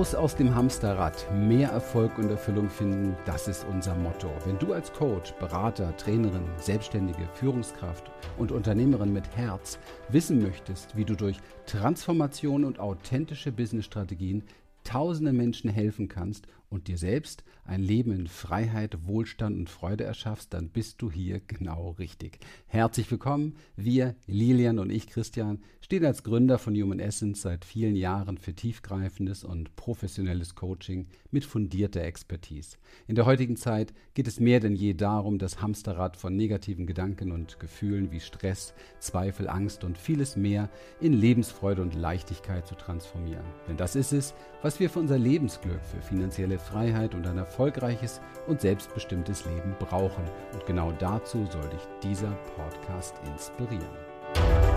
Raus aus dem Hamsterrad, mehr Erfolg und Erfüllung finden, das ist unser Motto. Wenn du als Coach, Berater, Trainerin, Selbstständige, Führungskraft und Unternehmerin mit Herz wissen möchtest, wie du durch Transformation und authentische Businessstrategien tausende Menschen helfen kannst und dir selbst ein Leben in Freiheit, Wohlstand und Freude erschaffst, dann bist du hier genau richtig. Herzlich willkommen. Wir, Lilian und ich, Christian, stehen als Gründer von Human Essence seit vielen Jahren für tiefgreifendes und professionelles Coaching mit fundierter Expertise. In der heutigen Zeit geht es mehr denn je darum, das Hamsterrad von negativen Gedanken und Gefühlen wie Stress, Zweifel, Angst und vieles mehr in Lebensfreude und Leichtigkeit zu transformieren. Denn das ist es, was wir für unser Lebensglück, für finanzielle Freiheit und ein erfolgreiches und selbstbestimmtes Leben brauchen. Und genau dazu soll dich dieser Podcast inspirieren.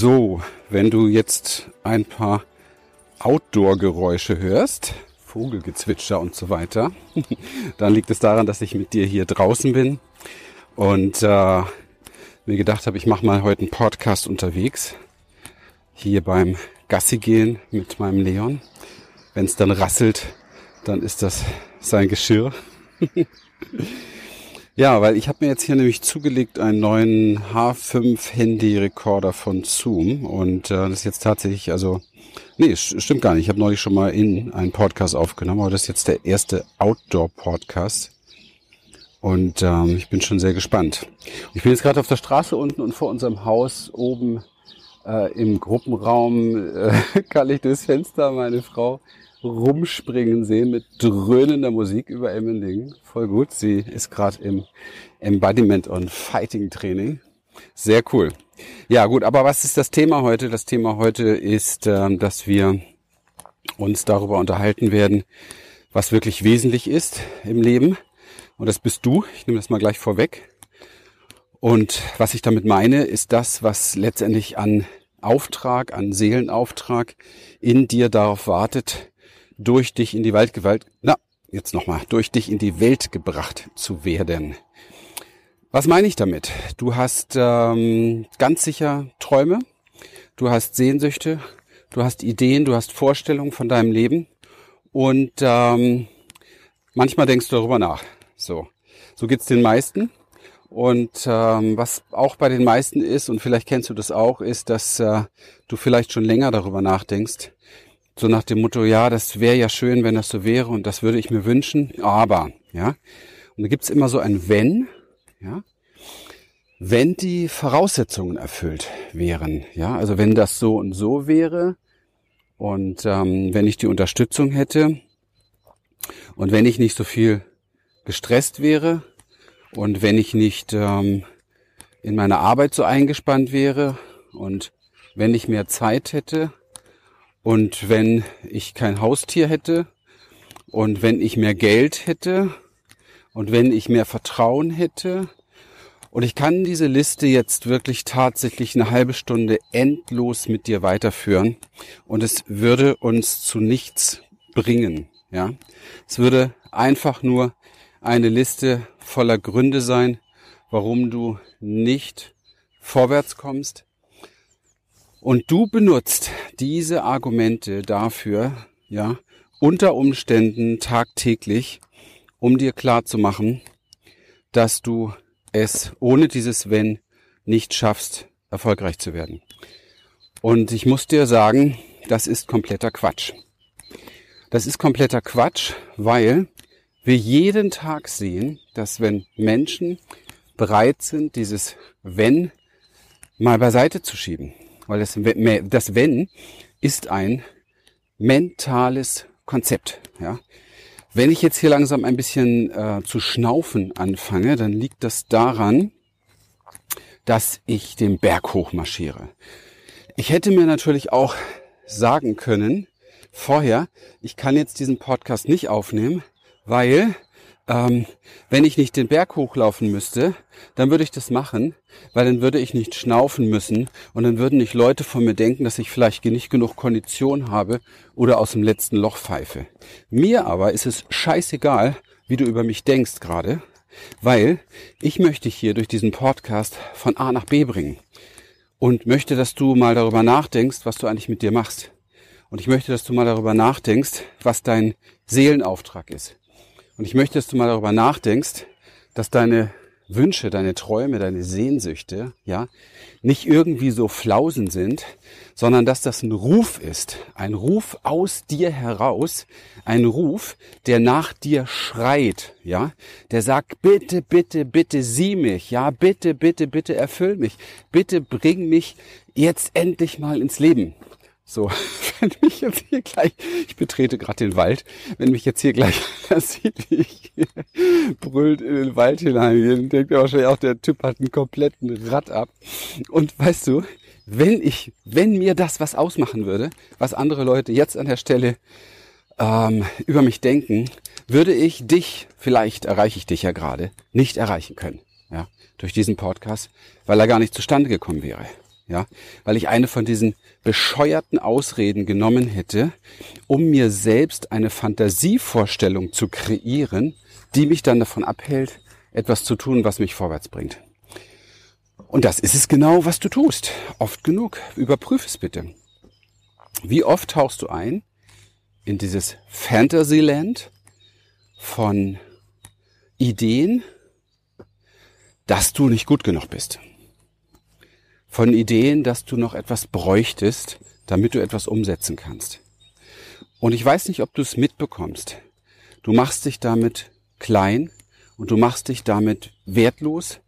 So, wenn du jetzt ein paar Outdoor-Geräusche hörst, Vogelgezwitscher und so weiter, dann liegt es daran, dass ich mit dir hier draußen bin und äh, mir gedacht habe, ich mache mal heute einen Podcast unterwegs, hier beim Gassi gehen mit meinem Leon. Wenn es dann rasselt, dann ist das sein Geschirr. ja, weil ich habe mir jetzt hier nämlich zugelegt einen neuen H5 Handy Recorder von Zoom und äh, das ist jetzt tatsächlich also Nee, stimmt gar nicht. Ich habe neulich schon mal in einen Podcast aufgenommen, aber das ist jetzt der erste Outdoor-Podcast. Und ähm, ich bin schon sehr gespannt. Ich bin jetzt gerade auf der Straße unten und vor unserem Haus oben äh, im Gruppenraum äh, kann ich durchs Fenster meine Frau rumspringen sehen mit dröhnender Musik über Emmendingen. Voll gut. Sie ist gerade im Embodiment und Fighting Training. Sehr cool. Ja gut, aber was ist das Thema heute? Das Thema heute ist, ähm, dass wir uns darüber unterhalten werden, was wirklich wesentlich ist im Leben. Und das bist du. Ich nehme das mal gleich vorweg. Und was ich damit meine, ist das, was letztendlich an Auftrag, an Seelenauftrag in dir darauf wartet, durch dich in die Waldgewalt, na, jetzt nochmal, durch dich in die Welt gebracht zu werden. Was meine ich damit? Du hast ähm, ganz sicher Träume, du hast Sehnsüchte, du hast Ideen, du hast Vorstellungen von deinem Leben und ähm, manchmal denkst du darüber nach. So, so geht's den meisten. Und ähm, was auch bei den meisten ist, und vielleicht kennst du das auch, ist, dass äh, du vielleicht schon länger darüber nachdenkst. So nach dem Motto, ja, das wäre ja schön, wenn das so wäre und das würde ich mir wünschen, aber, ja. Und da gibt's immer so ein Wenn, ja, wenn die Voraussetzungen erfüllt wären, ja, also wenn das so und so wäre und ähm, wenn ich die Unterstützung hätte und wenn ich nicht so viel gestresst wäre und wenn ich nicht ähm, in meiner Arbeit so eingespannt wäre und wenn ich mehr Zeit hätte und wenn ich kein Haustier hätte und wenn ich mehr Geld hätte und wenn ich mehr Vertrauen hätte. Und ich kann diese Liste jetzt wirklich tatsächlich eine halbe Stunde endlos mit dir weiterführen. Und es würde uns zu nichts bringen. Ja, es würde einfach nur eine Liste voller Gründe sein, warum du nicht vorwärts kommst. Und du benutzt diese Argumente dafür, ja, unter Umständen tagtäglich, um dir klar zu machen, dass du es ohne dieses Wenn nicht schaffst, erfolgreich zu werden. Und ich muss dir sagen, das ist kompletter Quatsch. Das ist kompletter Quatsch, weil wir jeden Tag sehen, dass wenn Menschen bereit sind, dieses Wenn mal beiseite zu schieben, weil das, das Wenn ist ein mentales Konzept. Ja? Wenn ich jetzt hier langsam ein bisschen äh, zu schnaufen anfange, dann liegt das daran, dass ich den Berg hochmarschiere. Ich hätte mir natürlich auch sagen können, vorher, ich kann jetzt diesen Podcast nicht aufnehmen, weil ähm, wenn ich nicht den Berg hochlaufen müsste, dann würde ich das machen, weil dann würde ich nicht schnaufen müssen und dann würden nicht Leute von mir denken, dass ich vielleicht nicht genug Kondition habe oder aus dem letzten Loch pfeife. Mir aber ist es scheißegal, wie du über mich denkst gerade, weil ich möchte hier durch diesen Podcast von A nach B bringen und möchte, dass du mal darüber nachdenkst, was du eigentlich mit dir machst. Und ich möchte, dass du mal darüber nachdenkst, was dein Seelenauftrag ist. Und ich möchte, dass du mal darüber nachdenkst, dass deine Wünsche, deine Träume, deine Sehnsüchte, ja, nicht irgendwie so Flausen sind, sondern dass das ein Ruf ist, ein Ruf aus dir heraus, ein Ruf, der nach dir schreit, ja, der sagt, bitte, bitte, bitte sieh mich, ja, bitte, bitte, bitte erfüll mich, bitte bring mich jetzt endlich mal ins Leben. So, wenn mich jetzt hier gleich, ich betrete gerade den Wald, wenn mich jetzt hier gleich das sieht, wie ich brüllt in den Wald hinein, dann denkt er wahrscheinlich auch, der Typ hat einen kompletten Rad ab. Und weißt du, wenn ich, wenn mir das was ausmachen würde, was andere Leute jetzt an der Stelle ähm, über mich denken, würde ich dich, vielleicht erreiche ich dich ja gerade, nicht erreichen können, ja, durch diesen Podcast, weil er gar nicht zustande gekommen wäre ja, weil ich eine von diesen bescheuerten Ausreden genommen hätte, um mir selbst eine Fantasievorstellung zu kreieren, die mich dann davon abhält, etwas zu tun, was mich vorwärts bringt. Und das ist es genau, was du tust. Oft genug. Überprüf es bitte. Wie oft tauchst du ein in dieses Fantasyland von Ideen, dass du nicht gut genug bist? Von Ideen, dass du noch etwas bräuchtest, damit du etwas umsetzen kannst. Und ich weiß nicht, ob du es mitbekommst. Du machst dich damit klein und du machst dich damit wertlos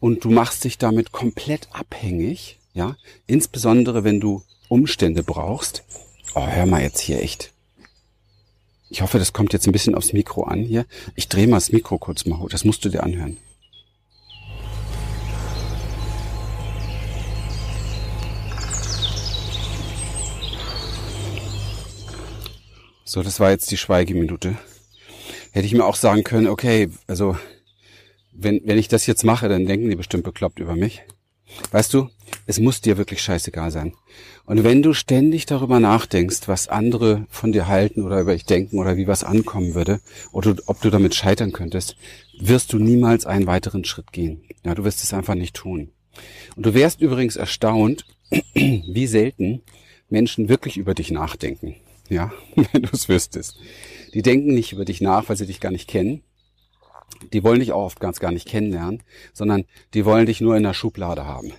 und du machst dich damit komplett abhängig, ja, insbesondere wenn du Umstände brauchst. Oh, hör mal jetzt hier echt. Ich hoffe, das kommt jetzt ein bisschen aufs Mikro an hier. Ich drehe mal das Mikro kurz mal hoch. Das musst du dir anhören. So, das war jetzt die Schweigeminute. Hätte ich mir auch sagen können, okay, also wenn, wenn ich das jetzt mache, dann denken die bestimmt bekloppt über mich. Weißt du, es muss dir wirklich scheißegal sein. Und wenn du ständig darüber nachdenkst, was andere von dir halten oder über dich denken oder wie was ankommen würde oder ob du damit scheitern könntest, wirst du niemals einen weiteren Schritt gehen. Ja, du wirst es einfach nicht tun. Und du wärst übrigens erstaunt, wie selten Menschen wirklich über dich nachdenken ja, wenn du es wüsstest. Die denken nicht über dich nach, weil sie dich gar nicht kennen. Die wollen dich auch oft ganz gar nicht kennenlernen, sondern die wollen dich nur in der Schublade haben.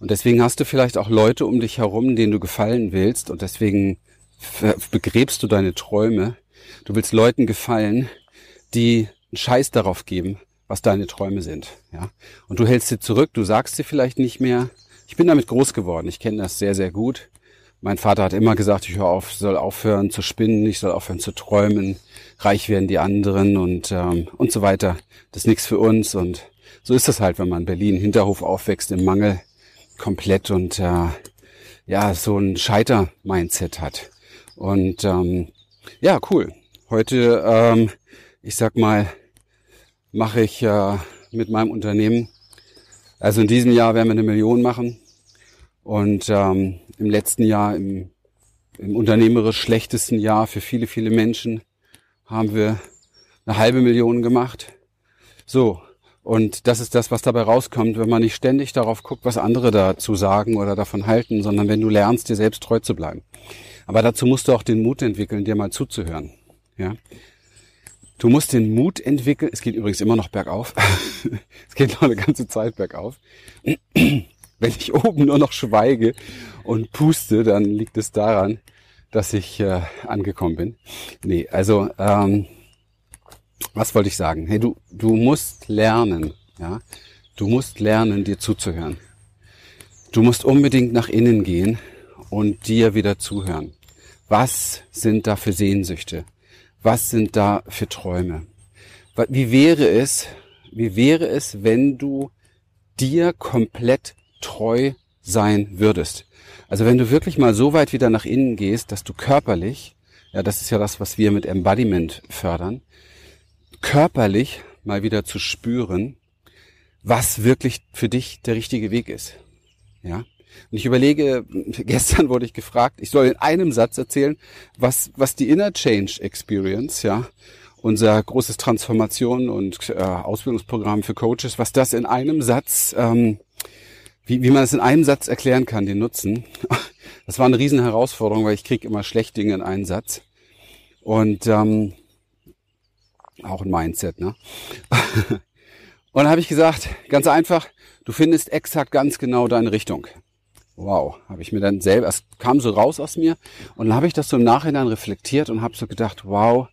Und deswegen hast du vielleicht auch Leute um dich herum, denen du gefallen willst und deswegen begräbst du deine Träume. Du willst Leuten gefallen, die einen Scheiß darauf geben, was deine Träume sind, ja. Und du hältst sie zurück, du sagst sie vielleicht nicht mehr. Ich bin damit groß geworden, ich kenne das sehr, sehr gut. Mein Vater hat immer gesagt, ich hör auf, soll aufhören zu spinnen, ich soll aufhören zu träumen, reich werden die anderen und ähm, und so weiter. Das ist nichts für uns und so ist das halt, wenn man in Berlin Hinterhof aufwächst im Mangel komplett und äh, ja so ein Scheiter-Mindset hat. Und ähm, ja, cool. Heute, ähm, ich sag mal, mache ich äh, mit meinem Unternehmen. Also in diesem Jahr werden wir eine Million machen. Und ähm, im letzten Jahr, im, im unternehmerisch schlechtesten Jahr für viele, viele Menschen, haben wir eine halbe Million gemacht. So, und das ist das, was dabei rauskommt, wenn man nicht ständig darauf guckt, was andere dazu sagen oder davon halten, sondern wenn du lernst, dir selbst treu zu bleiben. Aber dazu musst du auch den Mut entwickeln, dir mal zuzuhören. Ja. Du musst den Mut entwickeln. Es geht übrigens immer noch bergauf. es geht noch eine ganze Zeit bergauf. Wenn ich oben nur noch schweige und puste, dann liegt es daran, dass ich äh, angekommen bin. Nee, also ähm, was wollte ich sagen? Hey, du du musst lernen, ja? Du musst lernen, dir zuzuhören. Du musst unbedingt nach innen gehen und dir wieder zuhören. Was sind da für Sehnsüchte? Was sind da für Träume? Wie wäre es, wie wäre es, wenn du dir komplett treu sein würdest. Also wenn du wirklich mal so weit wieder nach innen gehst, dass du körperlich, ja, das ist ja das, was wir mit Embodiment fördern, körperlich mal wieder zu spüren, was wirklich für dich der richtige Weg ist. Ja? Und ich überlege, gestern wurde ich gefragt, ich soll in einem Satz erzählen, was, was die Inner Change Experience, ja, unser großes Transformation und äh, Ausbildungsprogramm für Coaches, was das in einem Satz, ähm, wie, wie man es in einem Satz erklären kann, den Nutzen. Das war eine riesen Herausforderung, weil ich kriege immer schlecht Dinge in einen Satz. Und ähm, auch ein Mindset, ne? Und dann habe ich gesagt, ganz einfach, du findest exakt ganz genau deine Richtung. Wow, habe ich mir dann selber, es kam so raus aus mir und dann habe ich das so im Nachhinein reflektiert und habe so gedacht, wow,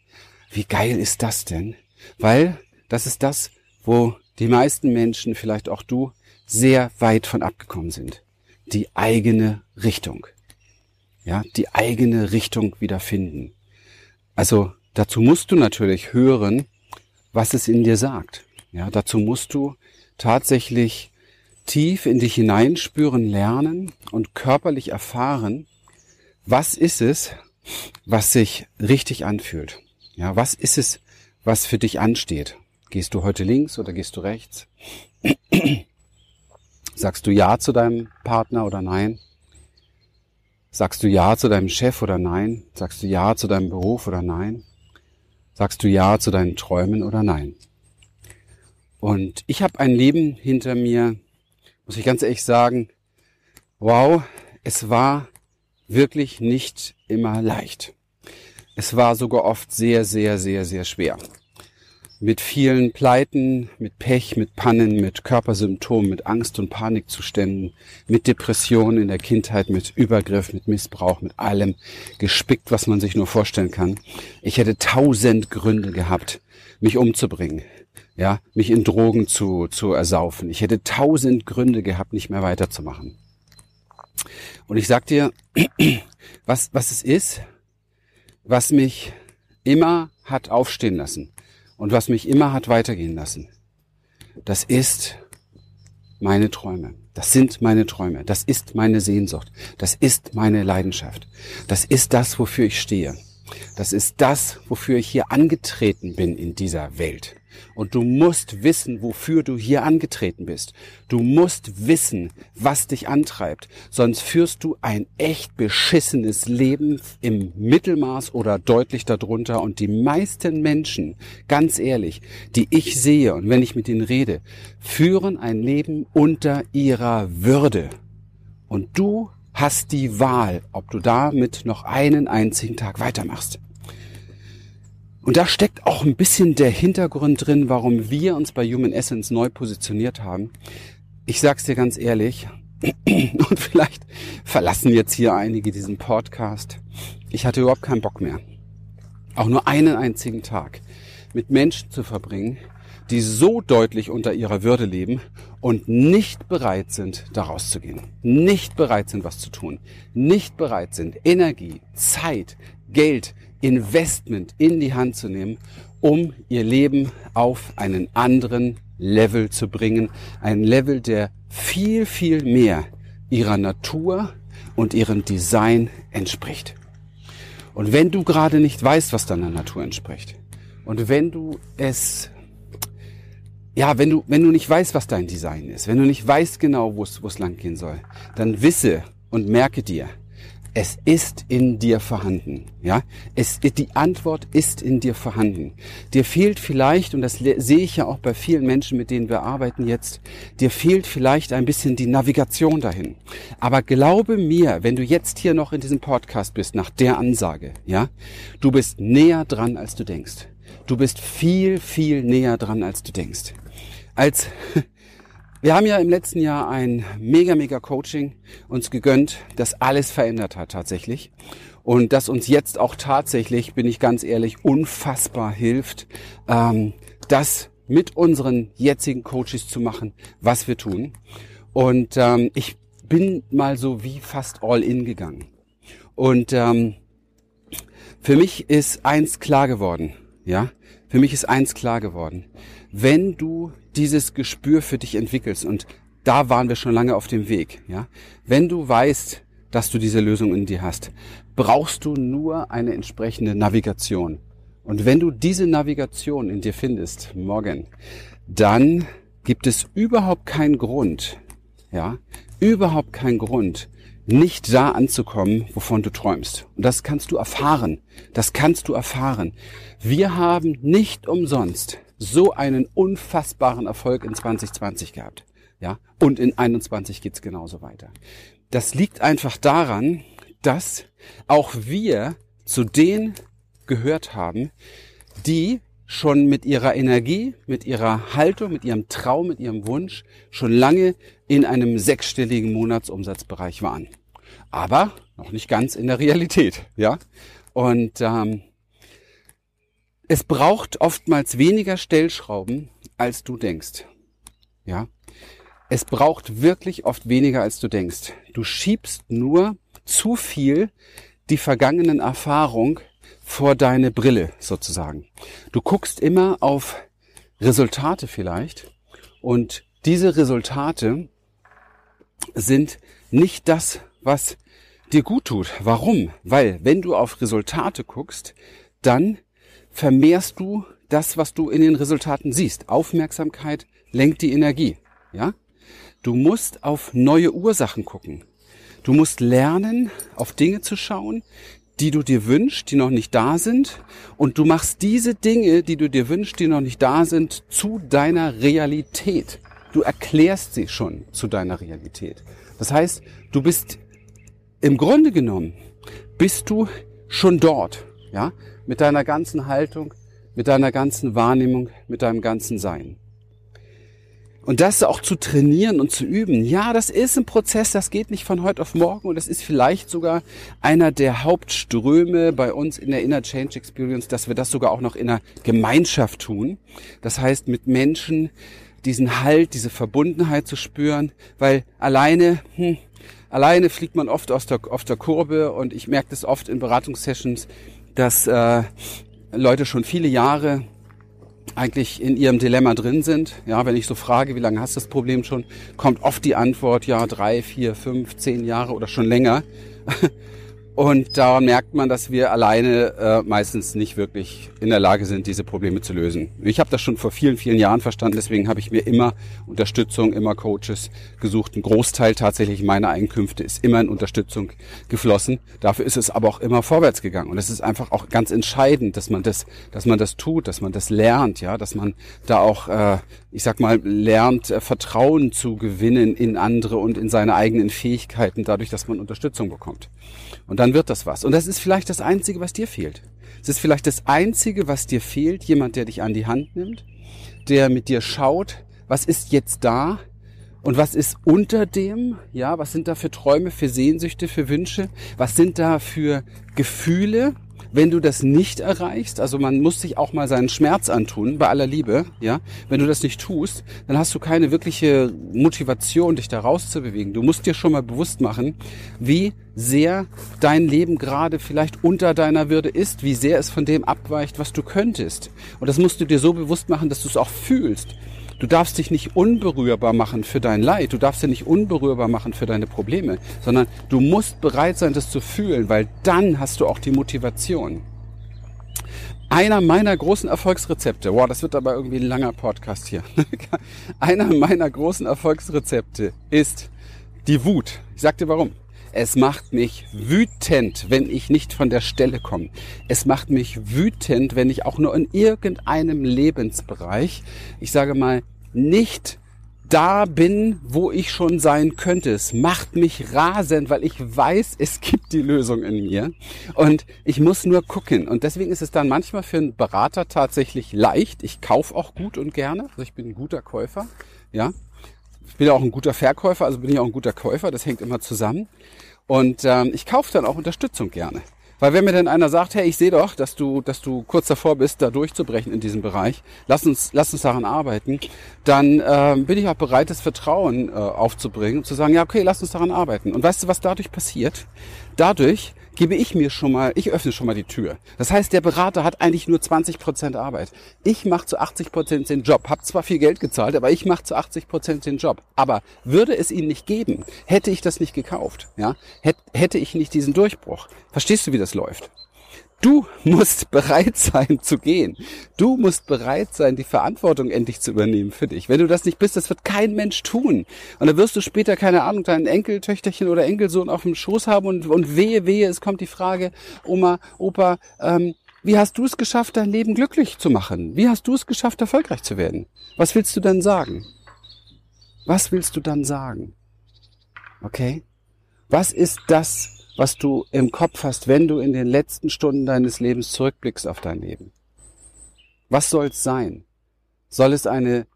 wie geil ist das denn? Weil das ist das, wo die meisten Menschen, vielleicht auch du, sehr weit von abgekommen sind. Die eigene Richtung. Ja, die eigene Richtung wiederfinden. Also dazu musst du natürlich hören, was es in dir sagt. Ja, dazu musst du tatsächlich tief in dich hineinspüren, lernen und körperlich erfahren, was ist es, was sich richtig anfühlt. Ja, was ist es, was für dich ansteht? Gehst du heute links oder gehst du rechts? Sagst du Ja zu deinem Partner oder Nein? Sagst du Ja zu deinem Chef oder Nein? Sagst du Ja zu deinem Beruf oder Nein? Sagst du Ja zu deinen Träumen oder Nein? Und ich habe ein Leben hinter mir, muss ich ganz ehrlich sagen, wow, es war wirklich nicht immer leicht. Es war sogar oft sehr, sehr, sehr, sehr schwer. Mit vielen Pleiten, mit Pech, mit Pannen, mit Körpersymptomen, mit Angst- und Panikzuständen, mit Depressionen in der Kindheit, mit Übergriff, mit Missbrauch, mit allem gespickt, was man sich nur vorstellen kann. Ich hätte tausend Gründe gehabt, mich umzubringen ja, mich in Drogen zu, zu ersaufen. Ich hätte tausend Gründe gehabt, nicht mehr weiterzumachen. Und ich sag dir, was, was es ist, was mich immer hat aufstehen lassen und was mich immer hat weitergehen lassen. Das ist meine Träume. Das sind meine Träume. Das ist meine Sehnsucht. Das ist meine Leidenschaft. Das ist das, wofür ich stehe. Das ist das, wofür ich hier angetreten bin in dieser Welt. Und du musst wissen, wofür du hier angetreten bist. Du musst wissen, was dich antreibt. Sonst führst du ein echt beschissenes Leben im Mittelmaß oder deutlich darunter. Und die meisten Menschen, ganz ehrlich, die ich sehe und wenn ich mit ihnen rede, führen ein Leben unter ihrer Würde. Und du hast die Wahl, ob du damit noch einen einzigen Tag weitermachst. Und da steckt auch ein bisschen der Hintergrund drin, warum wir uns bei Human Essence neu positioniert haben. Ich sag's dir ganz ehrlich, und vielleicht verlassen jetzt hier einige diesen Podcast. Ich hatte überhaupt keinen Bock mehr, auch nur einen einzigen Tag mit Menschen zu verbringen, die so deutlich unter ihrer Würde leben und nicht bereit sind, da rauszugehen, nicht bereit sind, was zu tun, nicht bereit sind, Energie, Zeit, Geld, Investment in die Hand zu nehmen, um ihr Leben auf einen anderen Level zu bringen. Ein Level, der viel, viel mehr ihrer Natur und ihrem Design entspricht. Und wenn du gerade nicht weißt, was deiner Natur entspricht, und wenn du es, ja, wenn du, wenn du nicht weißt, was dein Design ist, wenn du nicht weißt genau, wo es, lang gehen soll, dann wisse und merke dir, es ist in dir vorhanden. Ja, es, die Antwort ist in dir vorhanden. Dir fehlt vielleicht, und das sehe ich ja auch bei vielen Menschen, mit denen wir arbeiten jetzt, dir fehlt vielleicht ein bisschen die Navigation dahin. Aber glaube mir, wenn du jetzt hier noch in diesem Podcast bist, nach der Ansage, ja, du bist näher dran, als du denkst. Du bist viel, viel näher dran, als du denkst. Als wir haben ja im letzten Jahr ein mega, mega Coaching uns gegönnt, das alles verändert hat tatsächlich. Und das uns jetzt auch tatsächlich, bin ich ganz ehrlich, unfassbar hilft, ähm, das mit unseren jetzigen Coaches zu machen, was wir tun. Und ähm, ich bin mal so wie fast all in gegangen. Und ähm, für mich ist eins klar geworden, ja, für mich ist eins klar geworden wenn du dieses Gespür für dich entwickelst und da waren wir schon lange auf dem Weg, ja. Wenn du weißt, dass du diese Lösung in dir hast, brauchst du nur eine entsprechende Navigation. Und wenn du diese Navigation in dir findest, morgen, dann gibt es überhaupt keinen Grund, ja, überhaupt keinen Grund, nicht da anzukommen, wovon du träumst. Und das kannst du erfahren. Das kannst du erfahren. Wir haben nicht umsonst so einen unfassbaren Erfolg in 2020 gehabt. Ja, und in 21 geht's genauso weiter. Das liegt einfach daran, dass auch wir zu denen gehört haben, die schon mit ihrer Energie, mit ihrer Haltung, mit ihrem Traum, mit ihrem Wunsch schon lange in einem sechsstelligen Monatsumsatzbereich waren. Aber noch nicht ganz in der Realität, ja. Und ähm, es braucht oftmals weniger Stellschrauben, als du denkst, ja. Es braucht wirklich oft weniger, als du denkst. Du schiebst nur zu viel die vergangenen Erfahrung vor deine Brille sozusagen. Du guckst immer auf Resultate vielleicht und diese Resultate sind nicht das, was dir gut tut. Warum? Weil wenn du auf Resultate guckst, dann vermehrst du das, was du in den Resultaten siehst. Aufmerksamkeit lenkt die Energie. Ja? Du musst auf neue Ursachen gucken. Du musst lernen, auf Dinge zu schauen, die du dir wünschst, die noch nicht da sind. Und du machst diese Dinge, die du dir wünschst, die noch nicht da sind, zu deiner Realität. Du erklärst sie schon zu deiner Realität. Das heißt, du bist im Grunde genommen, bist du schon dort, ja, mit deiner ganzen Haltung, mit deiner ganzen Wahrnehmung, mit deinem ganzen Sein. Und das auch zu trainieren und zu üben, ja, das ist ein Prozess, das geht nicht von heute auf morgen und das ist vielleicht sogar einer der Hauptströme bei uns in der Inner Change Experience, dass wir das sogar auch noch in einer Gemeinschaft tun. Das heißt, mit Menschen diesen Halt, diese Verbundenheit zu spüren, weil alleine, hm, alleine fliegt man oft aus der, auf der Kurve und ich merke das oft in Beratungssessions, dass äh, Leute schon viele Jahre eigentlich in ihrem Dilemma drin sind. Ja, wenn ich so frage, wie lange hast du das Problem schon, kommt oft die Antwort, ja, drei, vier, fünf, zehn Jahre oder schon länger. Und daran merkt man, dass wir alleine äh, meistens nicht wirklich in der Lage sind, diese Probleme zu lösen. Ich habe das schon vor vielen, vielen Jahren verstanden, deswegen habe ich mir immer Unterstützung, immer Coaches gesucht. Ein Großteil tatsächlich meiner Einkünfte ist immer in Unterstützung geflossen. Dafür ist es aber auch immer vorwärts gegangen. Und es ist einfach auch ganz entscheidend, dass man das, dass man das tut, dass man das lernt, ja, dass man da auch, äh, ich sag mal, lernt, äh, Vertrauen zu gewinnen in andere und in seine eigenen Fähigkeiten, dadurch, dass man Unterstützung bekommt. Und dann wird das was. Und das ist vielleicht das Einzige, was dir fehlt. Es ist vielleicht das Einzige, was dir fehlt, jemand, der dich an die Hand nimmt, der mit dir schaut, was ist jetzt da und was ist unter dem, ja, was sind da für Träume, für Sehnsüchte, für Wünsche, was sind da für Gefühle, wenn du das nicht erreichst, also man muss sich auch mal seinen Schmerz antun, bei aller Liebe, ja, wenn du das nicht tust, dann hast du keine wirkliche Motivation, dich da rauszubewegen. Du musst dir schon mal bewusst machen, wie sehr dein Leben gerade vielleicht unter deiner Würde ist, wie sehr es von dem abweicht, was du könntest. Und das musst du dir so bewusst machen, dass du es auch fühlst. Du darfst dich nicht unberührbar machen für dein Leid. Du darfst dich nicht unberührbar machen für deine Probleme, sondern du musst bereit sein, das zu fühlen, weil dann hast du auch die Motivation. Einer meiner großen Erfolgsrezepte, wow, das wird aber irgendwie ein langer Podcast hier. Einer meiner großen Erfolgsrezepte ist die Wut. Ich sag dir warum. Es macht mich wütend, wenn ich nicht von der Stelle komme. Es macht mich wütend, wenn ich auch nur in irgendeinem Lebensbereich, ich sage mal, nicht da bin, wo ich schon sein könnte. Es macht mich rasend, weil ich weiß, es gibt die Lösung in mir und ich muss nur gucken. Und deswegen ist es dann manchmal für einen Berater tatsächlich leicht. Ich kaufe auch gut und gerne. Also ich bin ein guter Käufer. Ja, ich bin ja auch ein guter Verkäufer, also bin ich auch ein guter Käufer. Das hängt immer zusammen. Und ähm, ich kaufe dann auch Unterstützung gerne. Weil wenn mir dann einer sagt, hey, ich sehe doch, dass du, dass du kurz davor bist, da durchzubrechen in diesem Bereich, lass uns, lass uns daran arbeiten, dann äh, bin ich auch bereit, das Vertrauen äh, aufzubringen und zu sagen, ja, okay, lass uns daran arbeiten. Und weißt du, was dadurch passiert? Dadurch gebe ich mir schon mal, ich öffne schon mal die Tür. Das heißt, der Berater hat eigentlich nur 20 Prozent Arbeit. Ich mache zu 80 Prozent den Job, habe zwar viel Geld gezahlt, aber ich mache zu 80 Prozent den Job. Aber würde es ihn nicht geben, hätte ich das nicht gekauft, ja, hätte ich nicht diesen Durchbruch. Verstehst du, wie das läuft? Du musst bereit sein zu gehen. Du musst bereit sein, die Verantwortung endlich zu übernehmen für dich. Wenn du das nicht bist, das wird kein Mensch tun. Und dann wirst du später, keine Ahnung, dein Enkeltöchterchen oder Enkelsohn auf dem Schoß haben und, und wehe, wehe, es kommt die Frage, Oma, Opa, ähm, wie hast du es geschafft, dein Leben glücklich zu machen? Wie hast du es geschafft, erfolgreich zu werden? Was willst du dann sagen? Was willst du dann sagen? Okay? Was ist das, was du im Kopf hast, wenn du in den letzten Stunden deines Lebens zurückblickst auf dein Leben? Was soll es sein? Soll es eine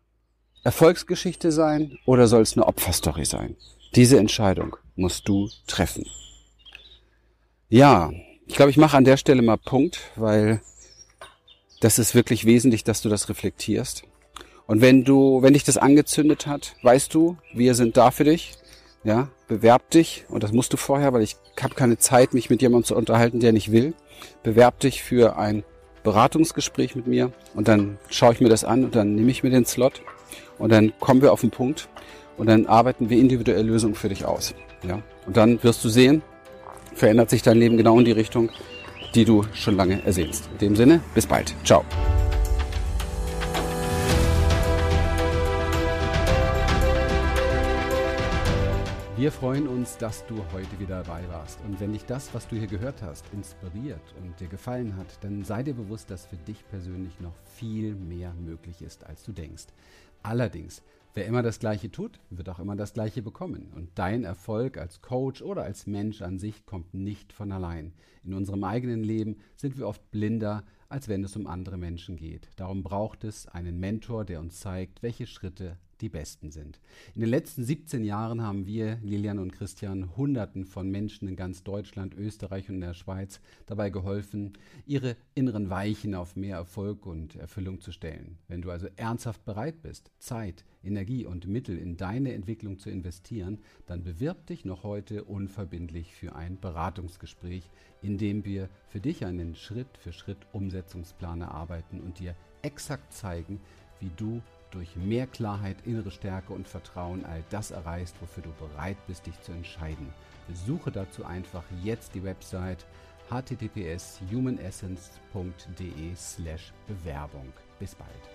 Erfolgsgeschichte sein oder soll es eine Opferstory sein? Diese Entscheidung musst du treffen. Ja, ich glaube, ich mache an der Stelle mal Punkt, weil das ist wirklich wesentlich, dass du das reflektierst. Und wenn du, wenn dich das angezündet hat, weißt du, wir sind da für dich. Ja, bewerb dich und das musst du vorher, weil ich habe keine Zeit, mich mit jemandem zu unterhalten, der nicht will. Bewerb dich für ein Beratungsgespräch mit mir und dann schaue ich mir das an und dann nehme ich mir den Slot und dann kommen wir auf den Punkt und dann arbeiten wir individuelle Lösungen für dich aus. Ja, und dann wirst du sehen, verändert sich dein Leben genau in die Richtung, die du schon lange ersehnst. In dem Sinne, bis bald. Ciao. Wir freuen uns, dass du heute wieder dabei warst. Und wenn dich das, was du hier gehört hast, inspiriert und dir gefallen hat, dann sei dir bewusst, dass für dich persönlich noch viel mehr möglich ist, als du denkst. Allerdings, wer immer das Gleiche tut, wird auch immer das Gleiche bekommen. Und dein Erfolg als Coach oder als Mensch an sich kommt nicht von allein. In unserem eigenen Leben sind wir oft blinder, als wenn es um andere Menschen geht. Darum braucht es einen Mentor, der uns zeigt, welche Schritte die besten sind. In den letzten 17 Jahren haben wir, Lilian und Christian, Hunderten von Menschen in ganz Deutschland, Österreich und der Schweiz dabei geholfen, ihre inneren Weichen auf mehr Erfolg und Erfüllung zu stellen. Wenn du also ernsthaft bereit bist, Zeit, Energie und Mittel in deine Entwicklung zu investieren, dann bewirb dich noch heute unverbindlich für ein Beratungsgespräch, in dem wir für dich einen Schritt für Schritt Umsetzungsplan erarbeiten und dir exakt zeigen, wie du durch mehr Klarheit, innere Stärke und Vertrauen all das erreichst, wofür du bereit bist, dich zu entscheiden. Besuche dazu einfach jetzt die Website https humanessence.de slash Bewerbung. Bis bald.